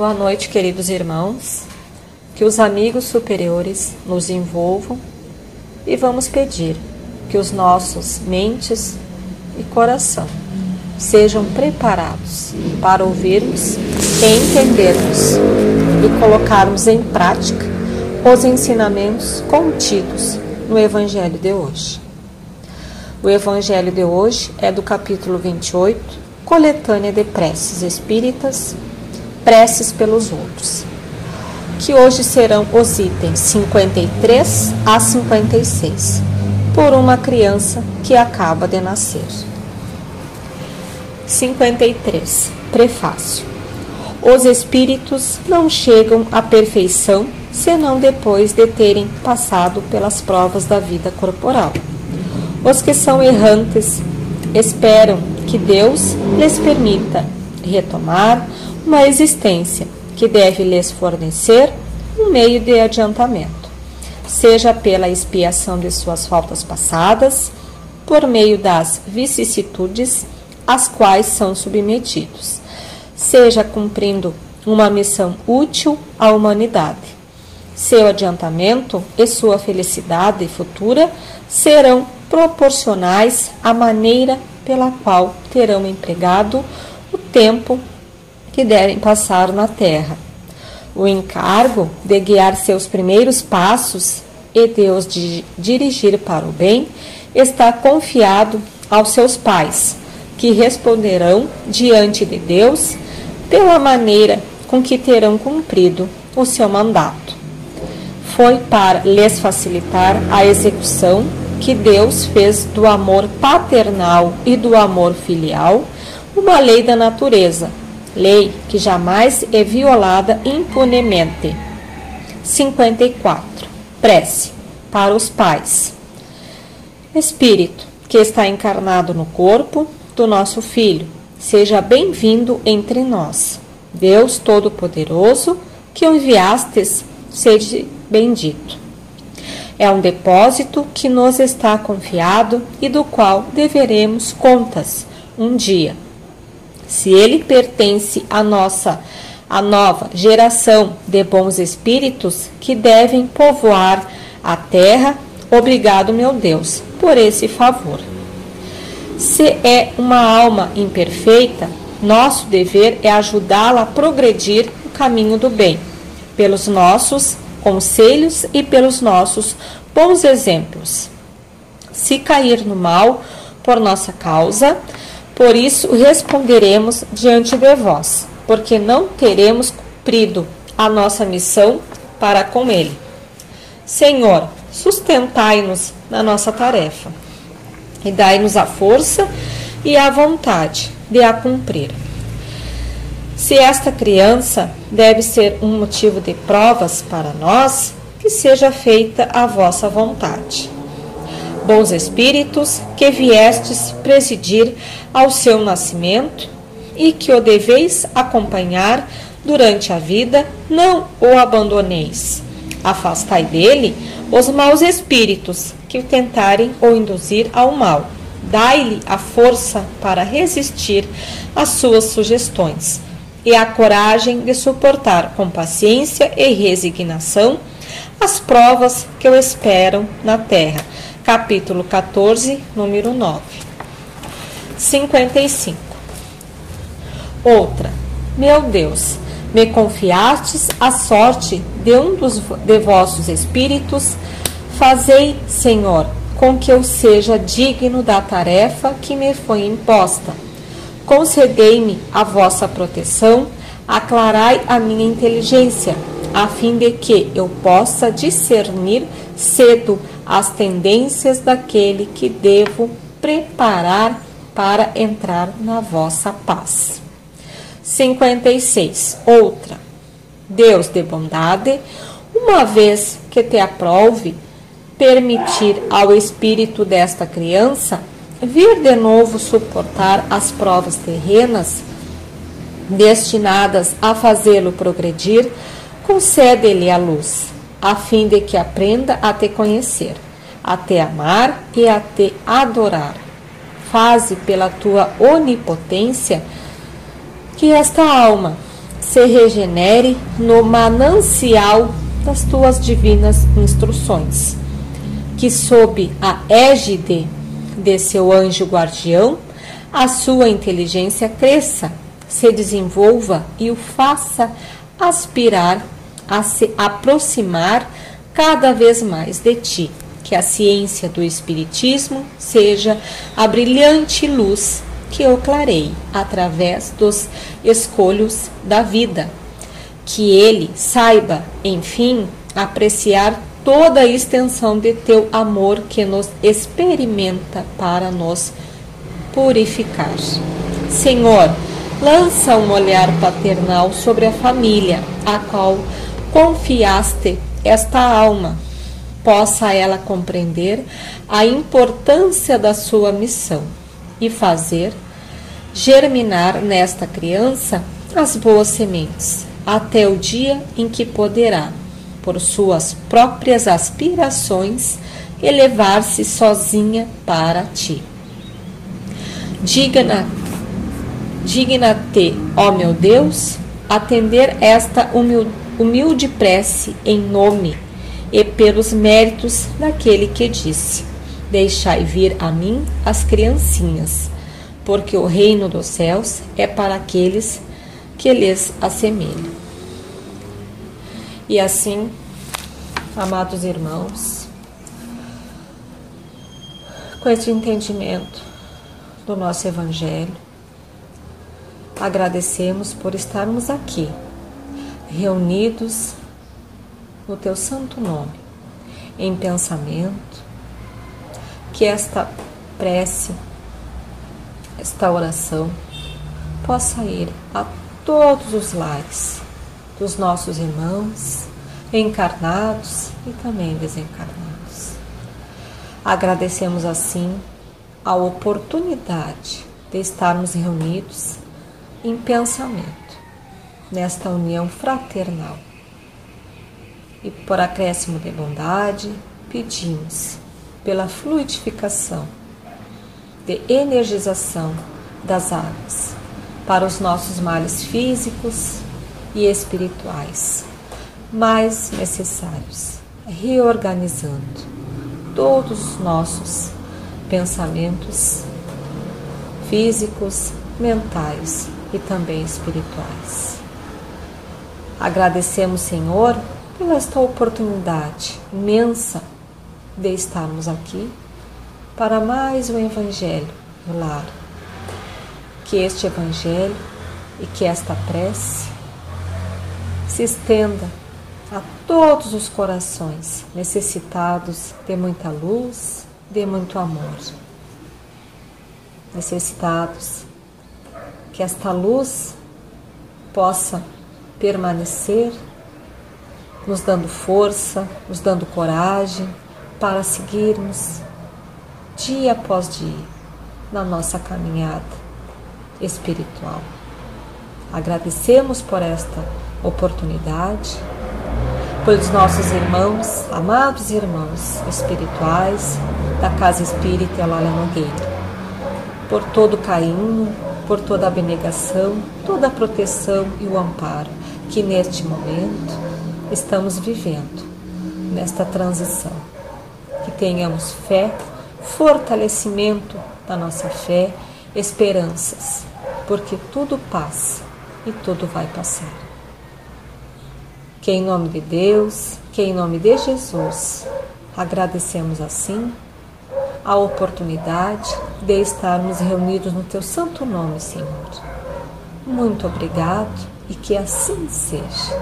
Boa noite, queridos irmãos. Que os amigos superiores nos envolvam e vamos pedir que os nossos mentes e coração sejam preparados para ouvirmos e entendermos e colocarmos em prática os ensinamentos contidos no Evangelho de hoje. O Evangelho de hoje é do capítulo 28, coletânea de preces espíritas preces pelos outros, que hoje serão os itens 53 a 56, por uma criança que acaba de nascer. 53. Prefácio. Os espíritos não chegam à perfeição senão depois de terem passado pelas provas da vida corporal. Os que são errantes esperam que Deus lhes permita retomar uma existência que deve lhes fornecer um meio de adiantamento, seja pela expiação de suas faltas passadas, por meio das vicissitudes às quais são submetidos, seja cumprindo uma missão útil à humanidade. Seu adiantamento e sua felicidade futura serão proporcionais à maneira pela qual terão empregado o tempo que devem passar na terra. O encargo de guiar seus primeiros passos e de os dirigir para o bem está confiado aos seus pais, que responderão diante de Deus pela maneira com que terão cumprido o seu mandato. Foi para lhes facilitar a execução que Deus fez do amor paternal e do amor filial uma lei da natureza, lei que jamais é violada impunemente. 54. Prece para os pais. Espírito que está encarnado no corpo do nosso Filho, seja bem-vindo entre nós. Deus Todo-Poderoso, que o enviastes, seja bendito. É um depósito que nos está confiado e do qual deveremos contas um dia se ele pertence à nossa a nova geração de bons espíritos que devem povoar a terra, obrigado, meu Deus, por esse favor. Se é uma alma imperfeita, nosso dever é ajudá-la a progredir no caminho do bem, pelos nossos conselhos e pelos nossos bons exemplos. Se cair no mal por nossa causa, por isso responderemos diante de vós, porque não teremos cumprido a nossa missão para com ele. Senhor, sustentai-nos na nossa tarefa e dai-nos a força e a vontade de a cumprir. Se esta criança deve ser um motivo de provas para nós, que seja feita a vossa vontade bons espíritos, que viestes presidir ao seu nascimento e que o deveis acompanhar durante a vida, não o abandoneis. Afastai dele os maus espíritos que tentarem o induzir ao mal. Dai-lhe a força para resistir às suas sugestões e a coragem de suportar com paciência e resignação as provas que o esperam na terra capítulo 14, número 9. 55. Outra. Meu Deus, me confiastes a sorte de um dos de vossos espíritos, fazei, Senhor, com que eu seja digno da tarefa que me foi imposta. Concedei-me a vossa proteção, aclarai a minha inteligência, a fim de que eu possa discernir cedo as tendências daquele que devo preparar para entrar na vossa paz. 56. Outra. Deus de bondade, uma vez que te aprove permitir ao espírito desta criança vir de novo suportar as provas terrenas destinadas a fazê-lo progredir, concede-lhe a luz a fim de que aprenda a te conhecer, a te amar e a te adorar. Faze pela tua onipotência que esta alma, se regenere no manancial das tuas divinas instruções, que sob a égide de seu anjo guardião, a sua inteligência cresça, se desenvolva e o faça aspirar a se aproximar cada vez mais de ti. Que a ciência do Espiritismo seja a brilhante luz que eu clarei através dos escolhos da vida. Que ele saiba, enfim, apreciar toda a extensão de teu amor que nos experimenta para nos purificar. Senhor, lança um olhar paternal sobre a família, a qual confiaste esta alma, possa ela compreender a importância da sua missão e fazer germinar nesta criança as boas sementes, até o dia em que poderá, por suas próprias aspirações, elevar-se sozinha para ti. Digna, digna-te, ó meu Deus, atender esta humilde, humilde prece em nome e pelos méritos daquele que disse: Deixai vir a mim as criancinhas, porque o reino dos céus é para aqueles que lhes assemelham. E assim, amados irmãos, com este entendimento, do nosso Evangelho. Agradecemos por estarmos aqui, reunidos no Teu Santo Nome, em pensamento, que esta prece, esta oração, possa ir a todos os lares dos nossos irmãos, encarnados e também desencarnados. Agradecemos assim a oportunidade de estarmos reunidos em pensamento, nesta união fraternal. E por acréscimo de bondade, pedimos pela fluidificação, de energização das águas para os nossos males físicos e espirituais mais necessários, reorganizando todos os nossos pensamentos físicos, mentais e também espirituais. Agradecemos, Senhor, pela esta oportunidade imensa de estarmos aqui para mais um Evangelho no lar. Que este Evangelho e que esta prece se estenda a todos os corações necessitados de muita luz, de muito amor. Necessitados que esta luz possa permanecer, nos dando força, nos dando coragem para seguirmos dia após dia na nossa caminhada espiritual. Agradecemos por esta oportunidade pelos nossos irmãos, amados irmãos espirituais da Casa Espírita Elália Nogueira, por todo o carinho, por toda a abnegação, toda a proteção e o amparo que neste momento estamos vivendo, nesta transição. Que tenhamos fé, fortalecimento da nossa fé, esperanças, porque tudo passa e tudo vai passar. Que em nome de Deus, que em nome de Jesus, agradecemos assim a oportunidade de estarmos reunidos no Teu santo nome, Senhor. Muito obrigado e que assim seja.